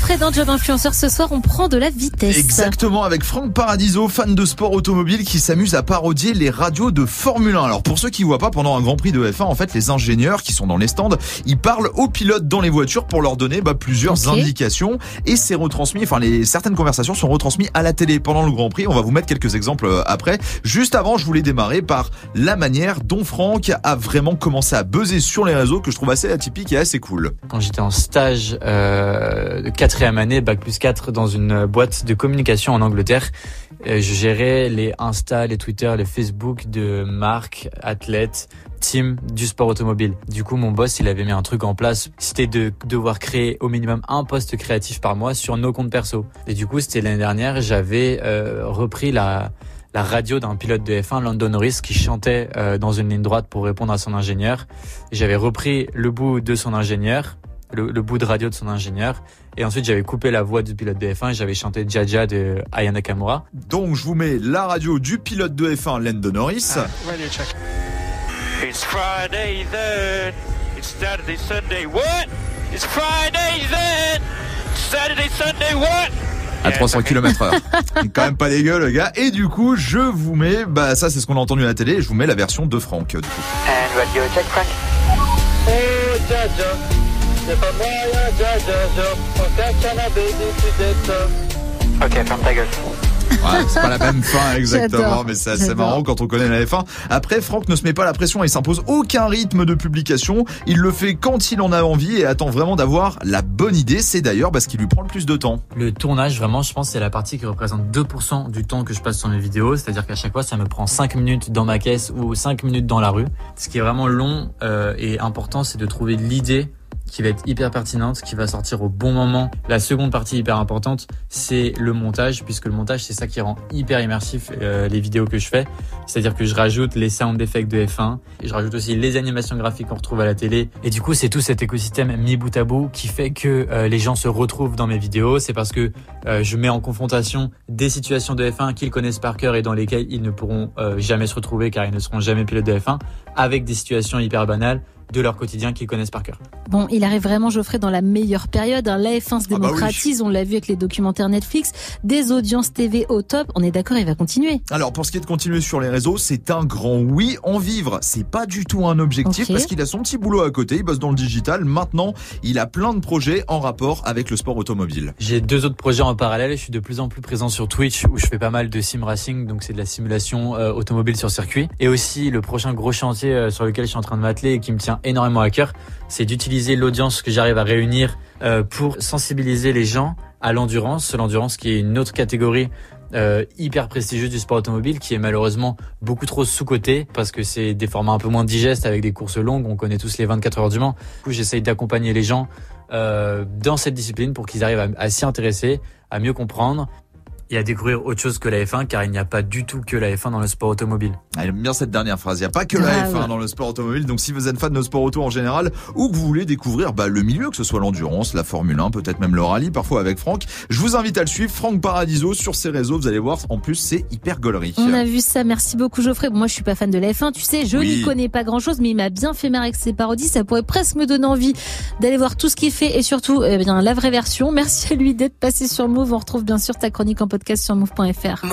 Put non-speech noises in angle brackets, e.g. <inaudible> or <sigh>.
Geoffrey dans Job Influenceur ce soir, on prend de la vitesse. Exactement, avec Franck Paradiso, fan de sport automobile, qui s'amuse à parodier les radios de Formule 1. Alors pour ceux qui voient pas, pendant un Grand Prix de F1, en fait, les ingénieurs qui sont dans les stands, ils parlent aux pilotes dans les voitures pour leur donner bah, plusieurs indications et c'est retransmis. Enfin, les certaines conversations sont retransmises à la télé pendant le Grand Prix. On va vous mettre quelques exemples euh, après. Juste avant, je voulais démarrer par la manière dont Franck a vraiment commencé à buzzer sur les réseaux, que je trouve assez atypique et assez cool. quand j'étais en stage euh, de quatrième année, bac plus 4, dans une boîte de communication en Angleterre. Euh, je gérais les Insta, les Twitter, les Facebook de marques, athlètes, team du sport automobile. Du coup, mon boss, il avait mis un truc en place. C'était de devoir créer au minimum un poste créatif par mois sur nos comptes perso. Et du coup, c'était l'année dernière, j'avais euh, repris la la radio d'un pilote de F1, Lando Norris, qui chantait euh, dans une ligne droite pour répondre à son ingénieur. J'avais repris le bout de son ingénieur, le, le bout de radio de son ingénieur, et ensuite j'avais coupé la voix du pilote de F1 et j'avais chanté Jaja de Aya Nakamura. Donc je vous mets la radio du pilote de F1, Lando Norris. Radio check. It's Friday then. It's Saturday, Sunday. What? It's Friday then. Saturday, Sunday. What? à Yeah, 300 okay. km heure. <laughs> Quand même pas dégueu le gars. Et du coup, je vous mets, bah ça c'est ce qu'on a entendu à la télé, et je vous mets la version de Franck. Du coup. And radio check, Frank. Oh, Ok, ferme ta gueule. Ouais, c'est pas la <laughs> même fin exactement, mais c'est assez marrant quand on connaît la F1. Après, Franck ne se met pas la pression, il s'impose aucun rythme de publication. Il le fait quand il en a envie et attend vraiment d'avoir la bonne idée. C'est d'ailleurs parce qu'il lui prend le plus de temps. Le tournage, vraiment, je pense, c'est la partie qui représente 2% du temps que je passe sur mes vidéos. C'est-à-dire qu'à chaque fois, ça me prend 5 minutes dans ma caisse ou 5 minutes dans la rue. Ce qui est vraiment long euh, et important, c'est de trouver l'idée qui va être hyper pertinente, qui va sortir au bon moment. La seconde partie hyper importante, c'est le montage, puisque le montage, c'est ça qui rend hyper immersif euh, les vidéos que je fais. C'est-à-dire que je rajoute les sound effects de F1, et je rajoute aussi les animations graphiques qu'on retrouve à la télé. Et du coup, c'est tout cet écosystème mis bout à bout qui fait que euh, les gens se retrouvent dans mes vidéos. C'est parce que euh, je mets en confrontation des situations de F1 qu'ils connaissent par cœur et dans lesquelles ils ne pourront euh, jamais se retrouver car ils ne seront jamais pilotes de F1, avec des situations hyper banales de leur quotidien qu'ils connaissent par cœur. Bon, il arrive vraiment, Geoffrey, dans la meilleure période. hein. La F1 se Ah bah oui. démocratise, on l'a vu avec les documentaires Netflix, des audiences TV au top. On est d'accord, il va continuer. Alors pour ce qui est de continuer sur les réseaux, c'est un grand oui. En vivre, c'est pas du tout un objectif parce qu'il a son petit boulot à côté, il bosse dans le digital. Maintenant, il a plein de projets en rapport avec le sport automobile. J'ai deux autres projets en parallèle. Je suis de plus en plus présent sur Twitch où je fais pas mal de sim racing, donc c'est de la simulation euh, automobile sur circuit. Et aussi le prochain gros chantier euh, sur lequel je suis en train de m'atteler et qui me tient énormément à cœur, c'est d'utiliser l'audience que j'arrive à réunir euh, pour sensibiliser les gens à l'endurance. L'endurance qui est une autre catégorie euh, hyper prestigieuse du sport automobile qui est malheureusement beaucoup trop sous-cotée parce que c'est des formats un peu moins digestes avec des courses longues. On connaît tous les 24 heures du Mans. Du coup, j'essaye d'accompagner les gens euh, dans cette discipline pour qu'ils arrivent à s'y intéresser, à mieux comprendre et à découvrir autre chose que la F1 car il n'y a pas du tout que la F1 dans le sport automobile. Ah, J'aime bien cette dernière phrase. Il n'y a pas que la Grave. F1 dans le sport automobile. Donc si vous êtes fan de sport auto en général ou que vous voulez découvrir bah, le milieu, que ce soit l'endurance, la Formule 1, peut-être même le rallye, parfois avec Franck, je vous invite à le suivre. Franck Paradiso sur ses réseaux. Vous allez voir, en plus, c'est hyper gaulerie. On a vu ça, merci beaucoup Geoffrey. Bon, Moi je suis pas fan de la F1, tu sais, je Oui. n'y connais pas grand chose, mais il m'a bien fait marrer avec ses parodies, ça pourrait presque me donner envie d'aller voir tout ce qu'il fait et surtout eh bien la vraie version. Merci à lui d'être passé sur Move, on retrouve bien sûr ta chronique en podcast sur move.fr.